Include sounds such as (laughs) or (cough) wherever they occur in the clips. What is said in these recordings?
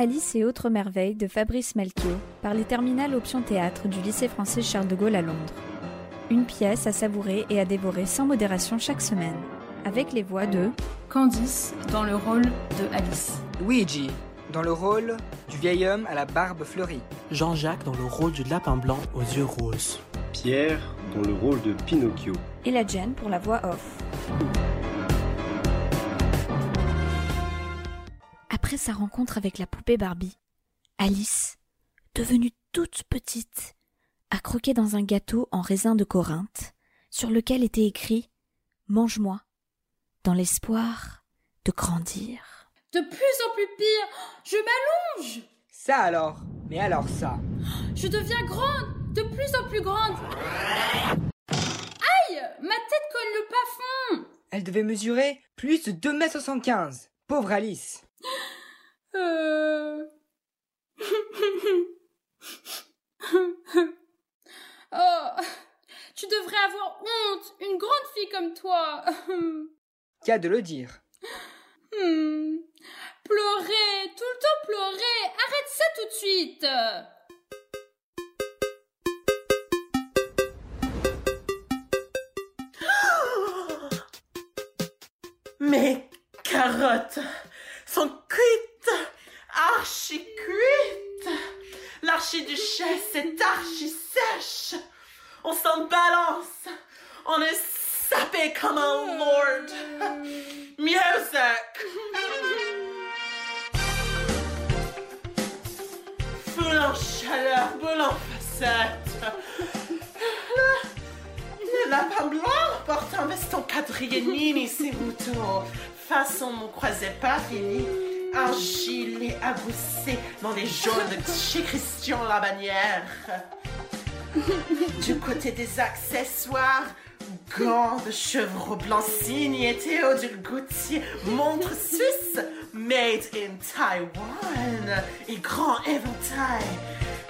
Alice et autres merveilles de Fabrice Melchior par les terminales option théâtre du lycée français Charles de Gaulle à Londres. Une pièce à savourer et à dévorer sans modération chaque semaine, avec les voix de Candice dans le rôle de Alice. Luigi dans le rôle du vieil homme à la barbe fleurie. Jean-Jacques dans le rôle du lapin blanc aux yeux roses. Pierre dans le rôle de Pinocchio. et la Jen pour la voix off. Après sa rencontre avec la poupée Barbie, Alice, devenue toute petite, a croqué dans un gâteau en raisin de Corinthe, sur lequel était écrit Mange-moi, dans l'espoir de grandir. De plus en plus pire, je m'allonge, Ça alors Mais alors ça? Je deviens grande, de plus en plus grande. Aïe, ma tête colle le plafond. Elle devait mesurer plus de 2m75 Pauvre Alice Euh... (laughs) oh, tu devrais avoir honte, une grande fille comme toi. (laughs) Qu'à de le dire. Hmm. Pleurer, tout le temps pleurer, arrête ça tout de suite. (gasps) Mes carottes sont cuites, archi cuites. L'archiduchesse est archi sèche. On s'en balance. On est sapé comme un lord. Music. Foule en chaleur, boule en facette. Le lapin blanc porte un veston quadrillé mini ses moutons. Façon mon croisé Paris. Un gilet aboussé dans les jaunes chez Christian la bannière. Du côté des accessoires, gants de chevreau blanc signé Théodule Gauthier, montre suisse made in Taiwan et grand éventail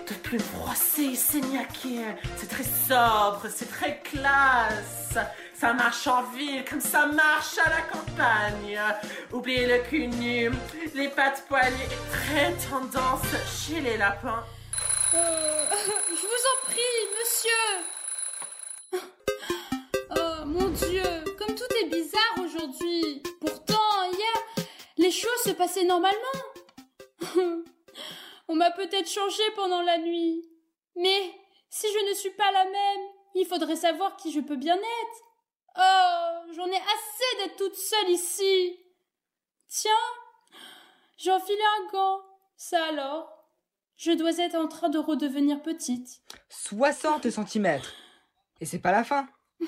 de plumes froissées, signaquées. C'est très sobre, c'est très classe. Ça marche en ville comme ça marche à la campagne. Oubliez le cul nu, les pattes poilées, très tendance chez les lapins. Euh, (laughs) je vous en prie, monsieur. Oh mon Dieu, comme tout est bizarre aujourd'hui. Pourtant, hier, les choses se passaient normalement. (laughs) On m'a peut-être changé pendant la nuit. Mais si je ne suis pas la même, il faudrait savoir qui je peux bien être. Oh, j'en ai assez d'être toute seule ici. Tiens, j'ai enfilé un gant. Ça alors Je dois être en train de redevenir petite. 60 cm Et c'est pas la fin (laughs)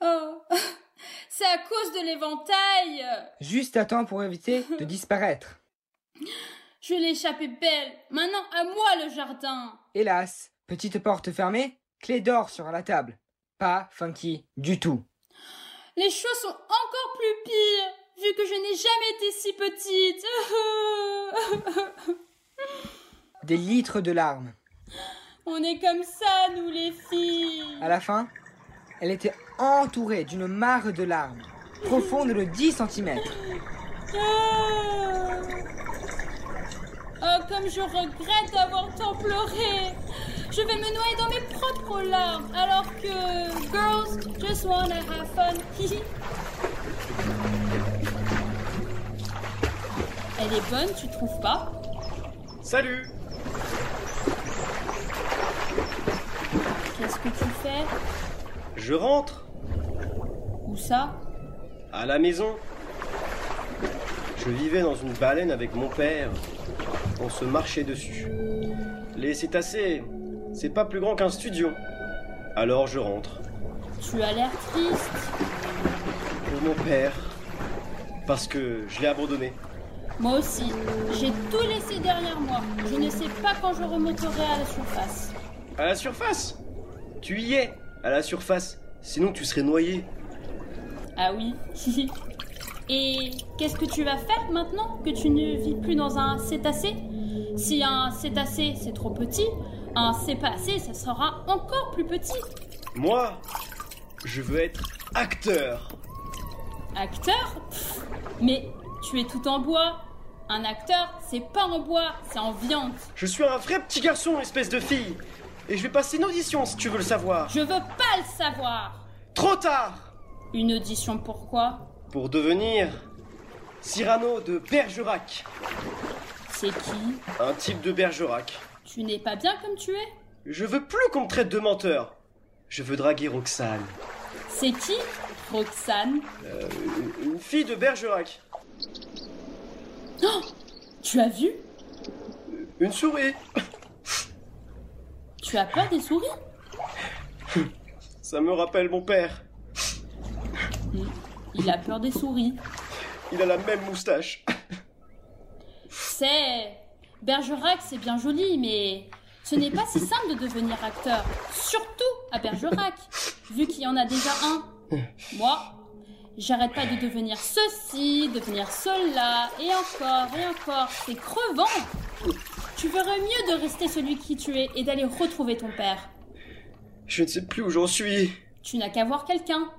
Oh, (laughs) c'est à cause de l'éventail. Juste à temps pour éviter de disparaître. Je l'ai échappé belle. Maintenant, à moi le jardin. Hélas, petite porte fermée, clé d'or sur la table. Pas funky du tout. Les choses sont encore plus pires, vu que je n'ai jamais été si petite. (laughs) Des litres de larmes. On est comme ça, nous les filles. À la fin, elle était entourée d'une mare de larmes, profonde de 10 cm. Comme je regrette d'avoir tant pleuré. Je vais me noyer dans mes propres larmes, alors que girls just wanna have fun. (laughs) Elle est bonne, tu trouves pas? Salut Qu'est-ce que tu fais? Je rentre Où ça? À la maison. Je vivais dans une baleine avec mon père. On se marchait dessus. Les cétacés, c'est pas plus grand qu'un studio. Alors je rentre. Tu as l'air triste. Pour mon père. Parce que je l'ai abandonné. Moi aussi. J'ai tout laissé derrière moi. Je ne sais pas quand je remonterai à la surface. À la surface? Tu y es À la surface. Sinon tu serais noyé. Ah oui. (laughs) Et qu'est-ce que tu vas faire maintenant que tu ne vis plus dans un cétacé? Si un cétacé c'est trop petit, un cépacé ça sera encore plus petit. Moi, je veux être acteur. Acteur? Pff, Mais tu es tout en bois. Un acteur, c'est pas en bois, c'est en viande. Je suis un vrai petit garçon, espèce de fille. Et je vais passer une audition si tu veux le savoir. Je veux pas le savoir. Trop tard Une audition pourquoi? Pour devenir Cyrano de Bergerac. C'est qui? Un type de Bergerac. Tu n'es pas bien comme tu es? Je veux plus qu'on me traite de menteur. Je veux draguer Roxane. C'est qui Roxane? Euh, une fille de Bergerac. Oh Tu as vu? Une souris. Tu as peur des souris? Ça me rappelle mon père. Il a peur des souris. Il a la même moustache. C'est... Bergerac, c'est bien joli, mais ce n'est pas si simple de devenir acteur. Surtout à Bergerac, vu qu'il y en a déjà un. Moi, j'arrête pas de devenir ceci, devenir cela, et encore, et encore. C'est crevant. Tu ferais mieux de rester celui qui tu es et d'aller retrouver ton père. Je ne sais plus où j'en suis. Tu n'as qu'à voir quelqu'un.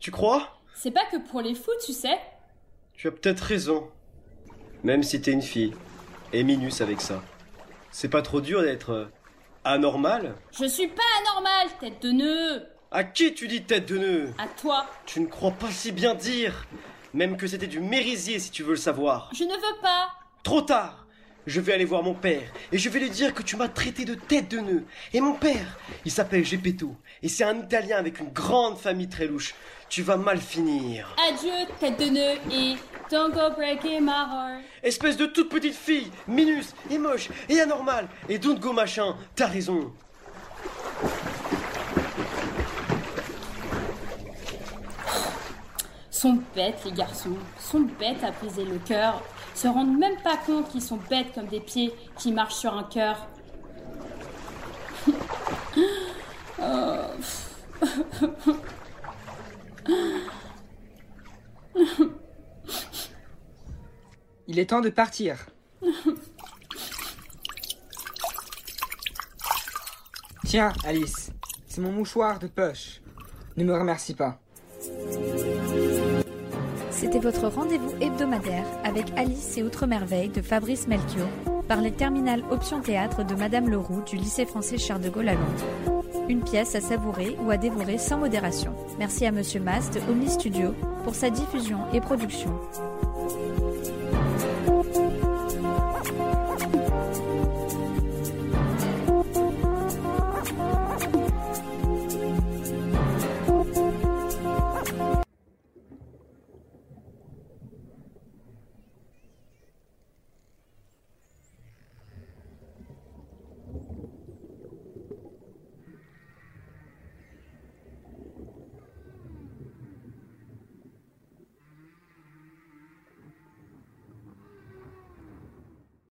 Tu crois? C'est pas que pour les fous, tu sais. Tu as peut-être raison. Même si t'es une fille. Et minus avec ça. C'est pas trop dur d'être euh, anormal? Je suis pas anormal, tête de nœud. À qui tu dis tête de nœud? À toi. Tu ne crois pas si bien dire Même que c'était du mérisier si tu veux le savoir. Je ne veux pas. Trop tard Je vais aller voir mon père et je vais lui dire que tu m'as traité de tête de nœud. Et mon père, il s'appelle Gepetto et c'est un Italien avec une grande famille très louche. Tu vas mal finir. Adieu, tête de nœud, et don't go breaking my heart. Espèce de toute petite fille, minus et moche et anormale. Et don't go machin, t'as raison. Sont bêtes, les garçons. Sont bêtes à briser le cœur. Se rendent même pas compte qu'ils sont bêtes comme des pieds qui marchent sur un cœur. Oh. (laughs) Il est temps de partir. (laughs) Tiens, Alice, c'est mon mouchoir de poche. Ne me remercie pas. C'était votre rendez-vous hebdomadaire avec Alice et Outre Merveille de Fabrice Melchior par les terminales Option Théâtre de Madame Leroux du lycée français Charles de Gaulle à Londres. Une pièce à savourer ou à dévorer sans modération. Merci à Monsieur Mast de Omni Studio pour sa diffusion et production.